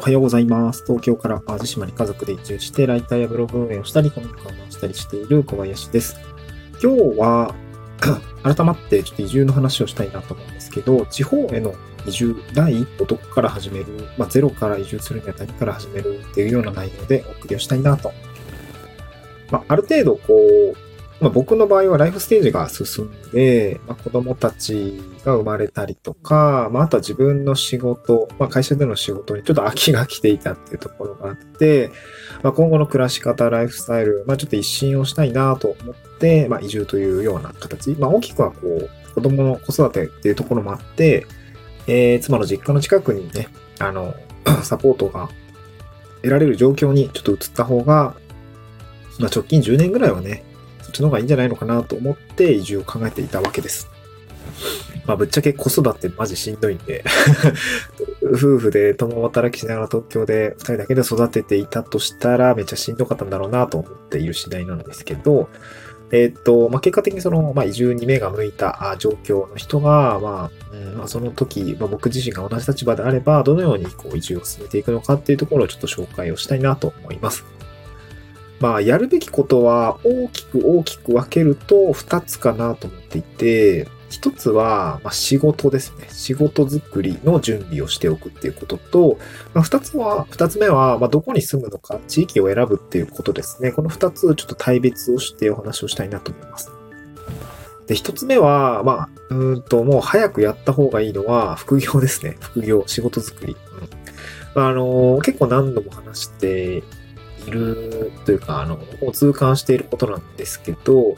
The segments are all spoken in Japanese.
おはようございます。東京から淡路島に家族で移住して、ライターやブログ運営をしたり、コミックを回したりしている小林です。今日は、改まってちょっと移住の話をしたいなと思うんですけど、地方への移住、第一歩どこから始める、まあ、ゼロから移住するには何から始めるっていうような内容でお送りをしたいなと。まあ、ある程度こう、まあ、僕の場合はライフステージが進んで、まあ、子供たちが生まれたりとか、まあ、あとは自分の仕事、まあ、会社での仕事にちょっと飽きが来ていたっていうところがあって、まあ、今後の暮らし方、ライフスタイル、まあ、ちょっと一新をしたいなと思って、まあ、移住というような形。まあ、大きくはこう、子供の子育てっていうところもあって、えー、妻の実家の近くにね、あの、サポートが得られる状況にちょっと移った方が、まあ、直近10年ぐらいはね、っちの方がいいんじゃないのかなと思って移住を考えていたわけです。まあ、ぶっちゃけ子育てマジしんどいんで、夫婦で共働きしながら東京で二人だけで育てていたとしたらめっちゃしんどかったんだろうなと思っている次第なんですけど、えーと、まあ、結果的にその、まあ、移住に目が向いた状況の人が、まあ、うんまあ、その時、まあ、僕自身が同じ立場であれば、どのようにこう移住を進めていくのかっていうところをちょっと紹介をしたいなと思います。まあ、やるべきことは大きく大きく分けると二つかなと思っていて、一つは、ま、仕事ですね。仕事作りの準備をしておくっていうことと、まあ、二つは、二つ目は、ま、どこに住むのか、地域を選ぶっていうことですね。この二つちょっと対別をしてお話をしたいなと思います。で、一つ目は、まあ、うんと、もう早くやった方がいいのは、副業ですね。副業、仕事作り。うんあ、あの結構何度も話しているというか、あの、もう痛感していることなんですけど、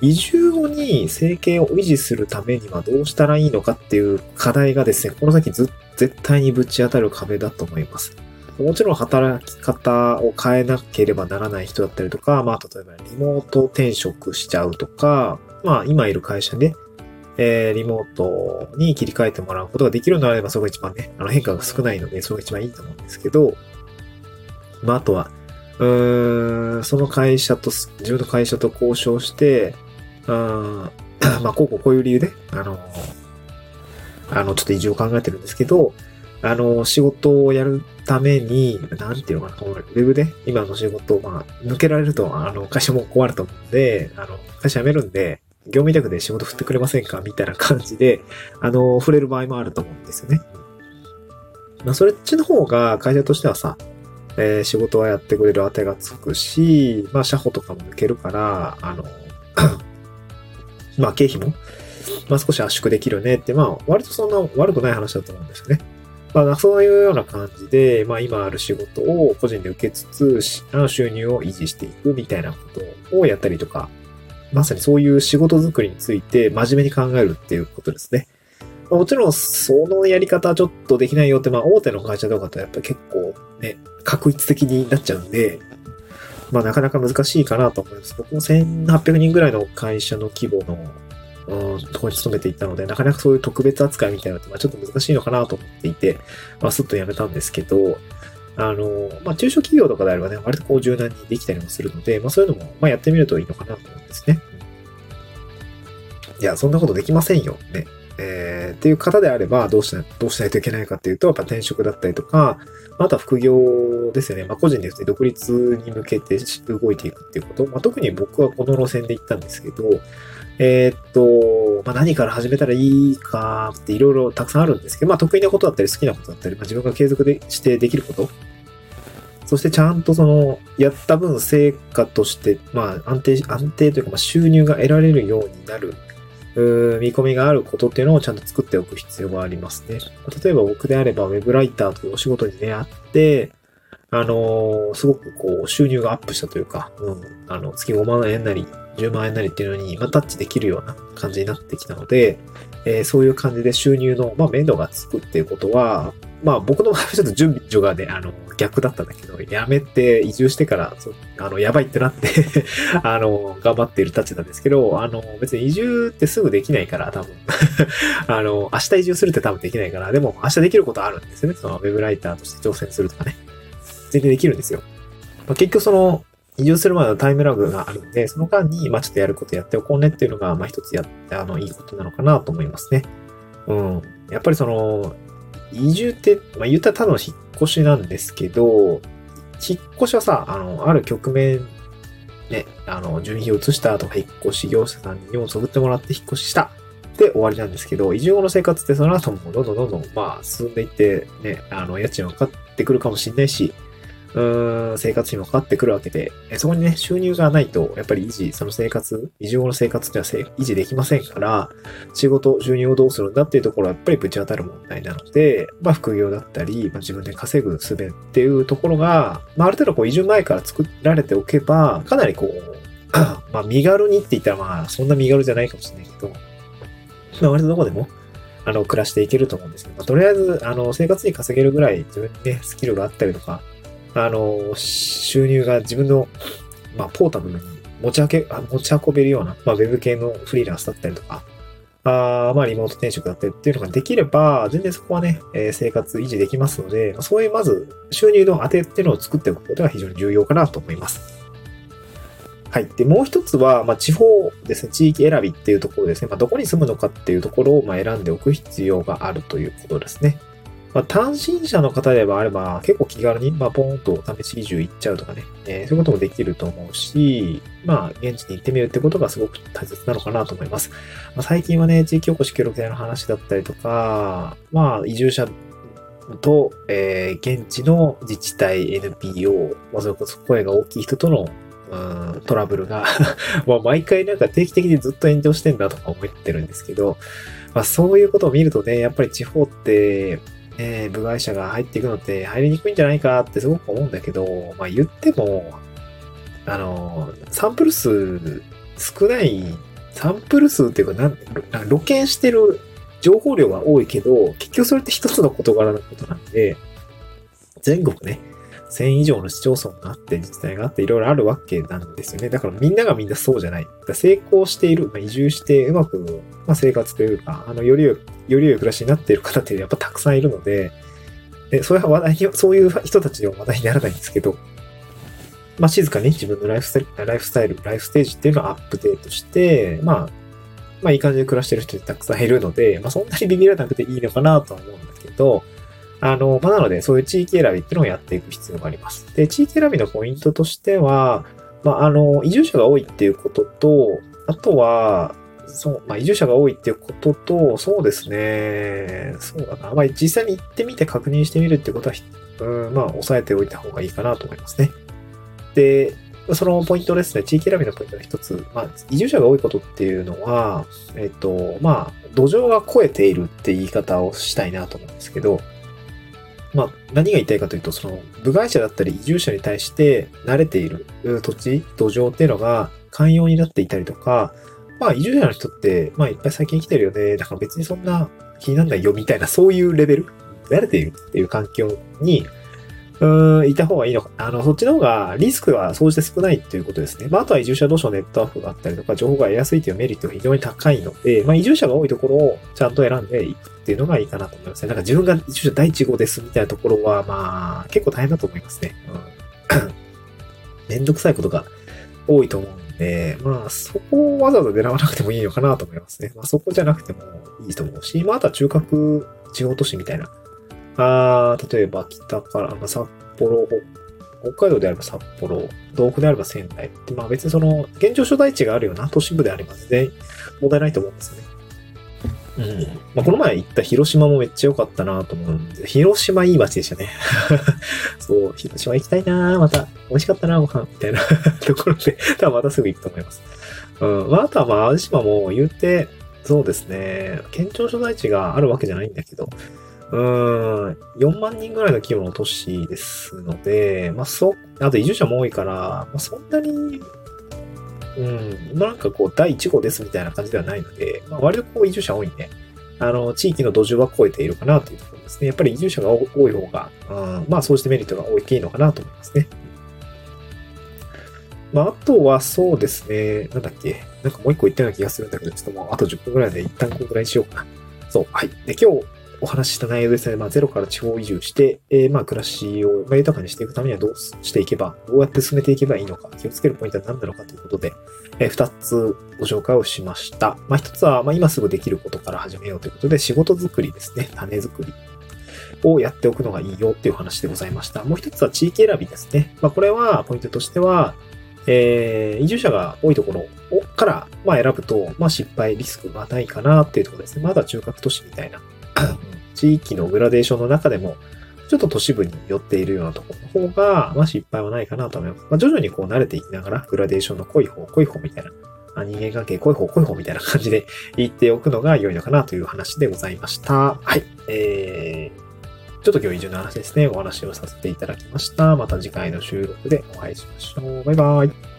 移住後に生計を維持するためにはどうしたらいいのかっていう課題がですね、この先ず絶対にぶち当たる壁だと思います。もちろん働き方を変えなければならない人だったりとか、まあ、例えばリモート転職しちゃうとか、まあ、今いる会社で、えー、リモートに切り替えてもらうことができるのであれば、そこが一番ね、あの変化が少ないので、それが一番いいと思うんですけど、まあ、あとは、うん、その会社と、自分の会社と交渉して、うん、まあ、こうこうこういう理由で、あの、あの、ちょっと移住を考えてるんですけど、あの、仕事をやるために、なんていうのかな、ウェブで今の仕事を、まあ、抜けられると、あの、会社も困ると思うんで、あの、会社辞めるんで、業務委託で仕事振ってくれませんかみたいな感じで、あの、触れる場合もあると思うんですよね。まあ、それっちの方が会社としてはさ、えー仕事はやってくれる当てがつくし、まあ、社保とかも抜けるから、あの、まあ、経費も、まあ、少し圧縮できるねって、まあ、割とそんな悪くない話だと思うんですよね。まあ、そういうような感じで、まあ、今ある仕事を個人で受けつつ、あの収入を維持していくみたいなことをやったりとか、まさにそういう仕事作りについて真面目に考えるっていうことですね。もちろん、そのやり方はちょっとできないよって、まあ、大手の会社とかとやっぱ結構ね、確一的になっちゃうんで、まあ、なかなか難しいかなと思います。僕も1800人ぐらいの会社の規模の、うん、ところに勤めていたので、なかなかそういう特別扱いみたいなのって、まあ、ちょっと難しいのかなと思っていて、まあ、すっと辞めたんですけど、あの、まあ、中小企業とかであればね、割とこう柔軟にできたりもするので、まあ、そういうのも、まあ、やってみるといいのかなと思うんですね。いや、そんなことできませんよ。ね。えーっていう方であれば、どうしない、どうしないといけないかっていうと、やっぱ転職だったりとか、あとは副業ですよね。まあ、個人ですね、独立に向けて動いていくっていうこと。まあ、特に僕はこの路線で行ったんですけど、えーっと、まあ、何から始めたらいいかっていろいろたくさんあるんですけど、まあ、得意なことだったり好きなことだったり、まあ、自分が継続でしてできること。そしてちゃんとその、やった分成果として、まあ、安定、安定というか、まあ、収入が得られるようになる、見込みがあることっていうのをちゃんと作っておく必要がありますね。例えば僕であれば、Web ライターというお仕事に出会って、あのーすごくこう、収入がアップしたというか、うん、あの、月5万円なり、10万円なりっていうのに、まあ、タッチできるような感じになってきたので、えーそういう感じで収入の、まあ、面倒がつくっていうことは、まあ、僕の場合はちょっと準備所がね、あの、逆だったんだけど、やめて移住してから、あの、やばいってなって、あの、頑張っている立場なんですけど、あの、別に移住ってすぐできないから、多分。あの、明日移住するって多分できないから、でも明日できることあるんですよね。その、ウェブライターとして挑戦するとかね。全然できるんですよ。まあ、結局その、移住するまでのタイムラグがあるんで、その間に、まあちょっとやることやっておこうねっていうのが、まあ一つやって、あの、いいことなのかなと思いますね。うん。やっぱりその、移住って、まあ言ったらただの引っ越しなんですけど、引っ越しはさ、あの、ある局面、ね、あの、住民票移したとか、引っ越し業者さんに荷物を送ってもらって引っ越ししたで終わりなんですけど、移住後の生活ってその後もどんどんどんどん、まあ、進んでいって、ね、あの、家賃はかかってくるかもしれないし、うん、生活費もかかってくるわけで、そこにね、収入がないと、やっぱり維持、その生活、移住後の生活っていうのは維持できませんから、仕事、収入をどうするんだっていうところはやっぱりぶち当たる問題なので、まあ副業だったり、まあ自分で稼ぐ術っていうところが、まあある程度こう移住前から作られておけば、かなりこう、まあ身軽にって言ったらまあそんな身軽じゃないかもしれないけど、まあ割とどこでも、あの、暮らしていけると思うんですけど、まあ、とりあえず、あの、生活に稼げるぐらい自分にね、スキルがあったりとか、あの、収入が自分の、まあ、ポータブルに持ち運け、持ち運べるような、まあ、ウェブ系のフリーランスだったりとか、あまあ、リモート転職だったりっていうのができれば、全然そこはね、えー生活維持できますので、そういうまず、収入の当てっていうのを作っておくことが非常に重要かなと思います。はい。で、もう一つは、まあ、地方ですね、地域選びっていうところですね。まあ、どこに住むのかっていうところを、ま、選んでおく必要があるということですね。まあ、単身者の方であれば、結構気軽に、まあ、ポーンと試し移住行っちゃうとかね、えーそういうこともできると思うし、まあ、現地に行ってみるってことがすごく大切なのかなと思います。まあ、最近はね、地域おこし協力隊の話だったりとか、まあ、移住者と、えー現地の自治体、NPO、まあ、それこそ声が大きい人とのうんトラブルが、まあ毎回なんか定期的にずっと炎上してんだとか思ってるんですけど、まあそういうことを見るとね、やっぱり地方って、ね、部外者が入っていくのって入りにくいんじゃないかってすごく思うんだけど、まあ言っても、あの、サンプル数少ない、サンプル数っていうか、なんなん露見してる情報量が多いけど、結局それって一つの事柄のことなんで、全国ね、1000以上の市町村があって、自治体があって、いろいろあるわけなんですよね。だからみんながみんなそうじゃない。成功している、まあ、移住してうまく、まあ、生活というか、あの、より良い、より良い暮らしになっている方ってやっぱたくさんいるので、で、そういう話題に、そういう人たちの話題にならないんですけど、まあ、静かに自分のライフスタイル、ライフスタイル、ライフステージっていうのをアップデートして、まあ、まあ、いい感じで暮らしてる人ってたくさんいるので、まあ、そんなにビビらなくていいのかなとは思うんだけど、あの、まあ、なので、そういう地域選びっていうのをやっていく必要があります。で、地域選びのポイントとしては、まあ、あの、移住者が多いっていうことと、あとは、そう、まあ、移住者が多いっていうことと、そうですね、そうだな。まあ、実際に行ってみて確認してみるっていうことは、うん、まあ、押さえておいた方がいいかなと思いますね。で、そのポイントですね、地域選びのポイントの一つ、まあ、移住者が多いことっていうのは、えっと、まあ、土壌が超えているって言い方をしたいなと思うんですけど、まあ、何が言いたいかというと、その、部外者だったり移住者に対して慣れている土地、土壌っていうのが寛容になっていたりとか、まあ、移住者の人って、まあ、いっぱい最近来てるよね。だから別にそんな気になんないよみたいな、そういうレベル、慣れているっていう環境に、うん、いた方がいいのか。あの、そっちの方がリスクは総じて少ないということですね。まあ、あとは移住者同士のネットワークがあったりとか、情報が得やすいというメリットが非常に高いので、まあ、移住者が多いところをちゃんと選んでいくっていうのがいいかなと思いますね。なんか自分が移住者第一号ですみたいなところは、まあ、結構大変だと思いますね。うん。めんどくさいことが多いと思うんで、まあ、そこをわざわざ狙わなくてもいいのかなと思いますね。まあ、そこじゃなくてもいいと思うし、まあ、あとは中核地方都市みたいな。あー例えば北から、まあ、札幌、北海道であれば札幌、東北であれば仙台。でまあ別にその、現状所在地があるような都市部であれば全然問題ないと思うんですよね。うん。まあこの前行った広島もめっちゃ良かったなと思うんで、広島いい街でしたね。そう、広島行きたいなまた。美味しかったなご飯。みたいな ところで、多分またすぐ行くと思います。うん。まああとはまあ淡路島も言って、そうですね、県庁所在地があるわけじゃないんだけど、うん、4万人ぐらいの規模の都市ですので、まあ、そう、あと移住者も多いから、まあ、そんなに、うん、なんかこう、第1号ですみたいな感じではないので、まあ、割とこう、移住者多いんで、あの、地域の土壌は超えているかなというところですね。やっぱり移住者が多い方が、うん、まあ、そうしてメリットが大きいのかなと思いますね。まあ、あとはそうですね、なんだっけ、なんかもう一個言ったような気がするんだけど、ちょっともうあと10分ぐらいで一旦このぐらいにしようかな。そう、はい。で、今日お話しした内容ですね、まあ、ゼロから地方移住して、えーまあ、暮らしを、豊かにしていくためにはどうしていけば、どうやって進めていけばいいのか、気をつけるポイントは何なのかということで、えー二つご紹介をしました。まあ、一つは、まあ、今すぐできることから始めようということで、仕事作りですね、種作り。をやっておくのがいいよっていう話でございました。もう一つは地域選びですね。まあ、これはポイントとしては、えー、移住者が多いところから、まあ、選ぶと、まあ、失敗リスクがないかなっていうところですね。まだ中核都市みたいな地域のグラデーションの中でも、ちょっと都市部に寄っているようなところの方が、まあ失敗はないかなと思います。まあ徐々にこう慣れていきながら、グラデーションの濃い方、濃い方みたいな、あ人間関係濃い方、濃い方みたいな感じで言っておくのが良いのかなという話でございました。はい。えー、ちょっと今日以上の話ですね、お話をさせていただきました。また次回の収録でお会いしましょう。バイバイ。